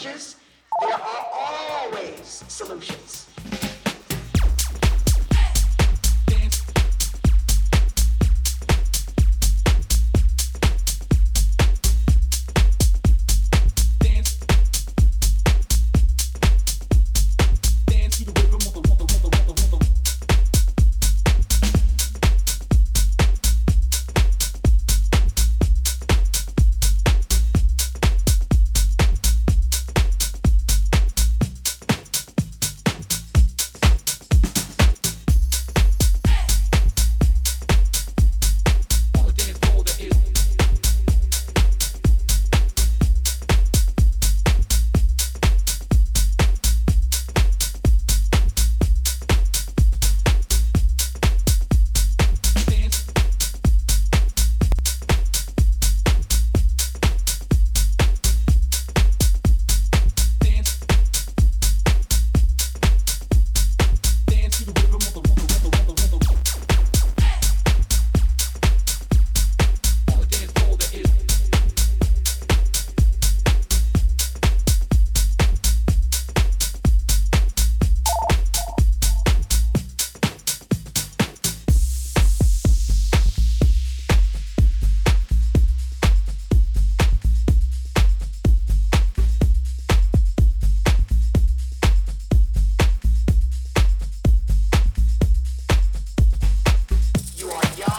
challenges why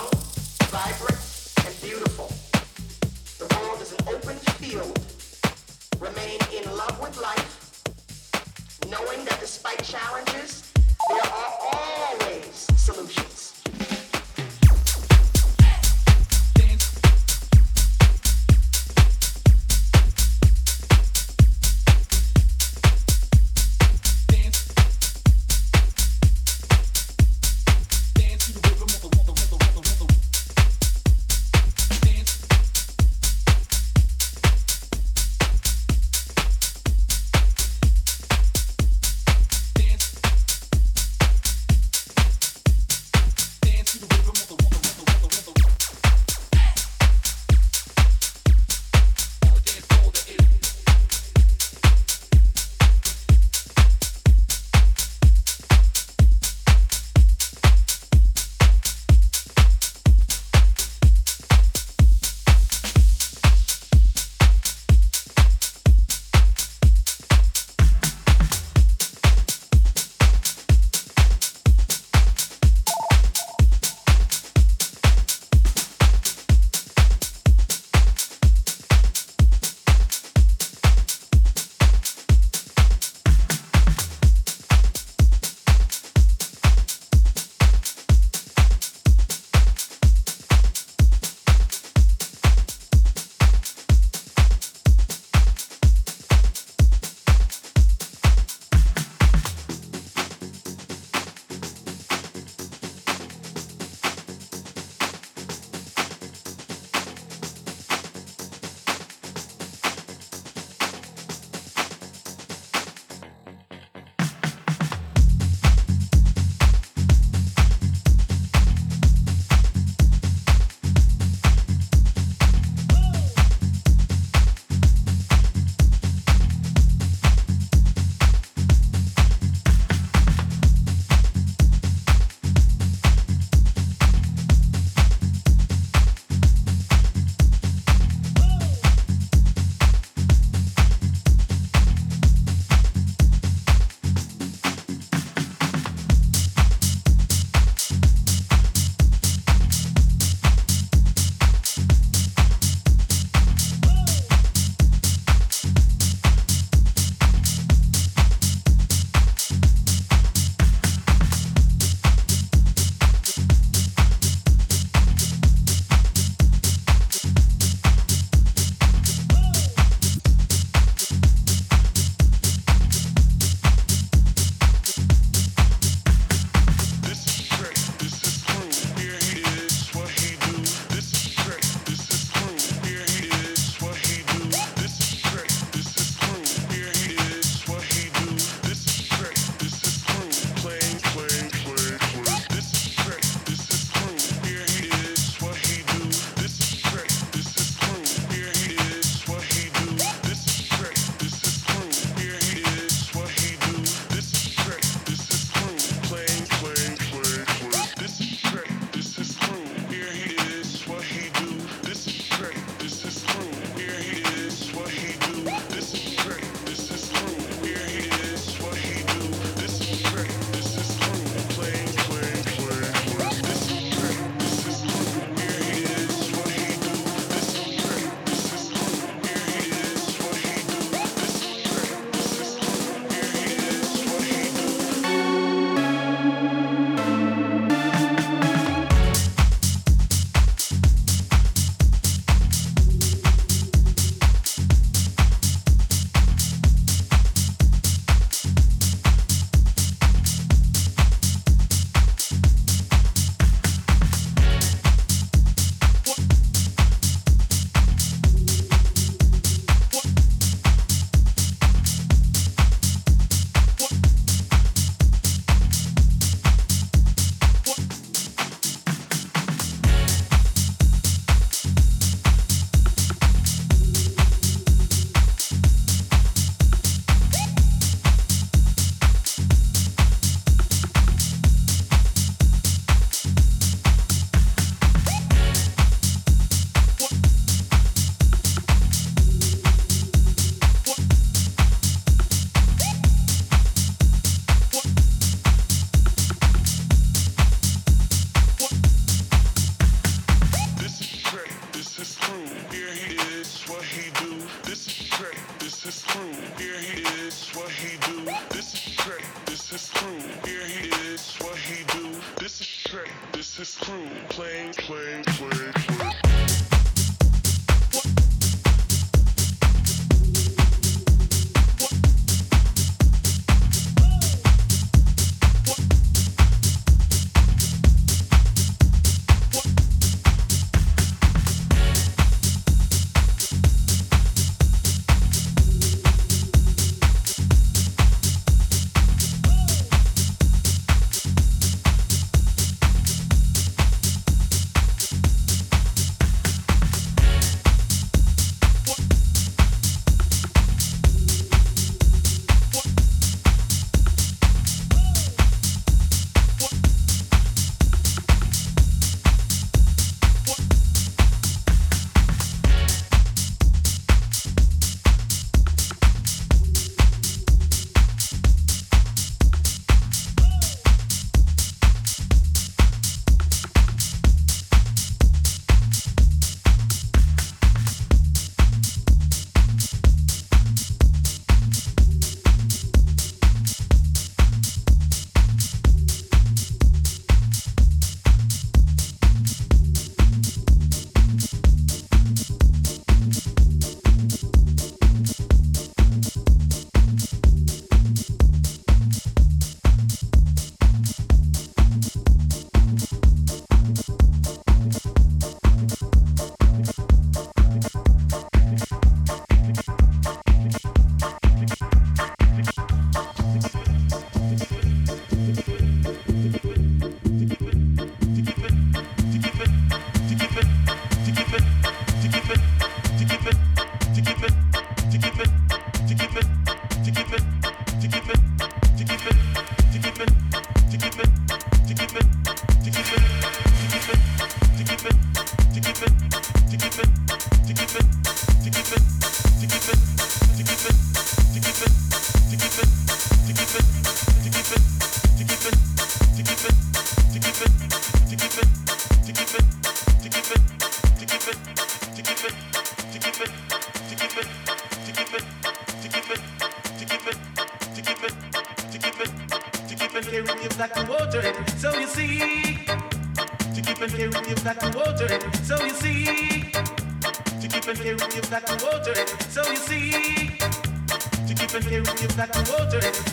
water. So you see, to keep and carry to like water.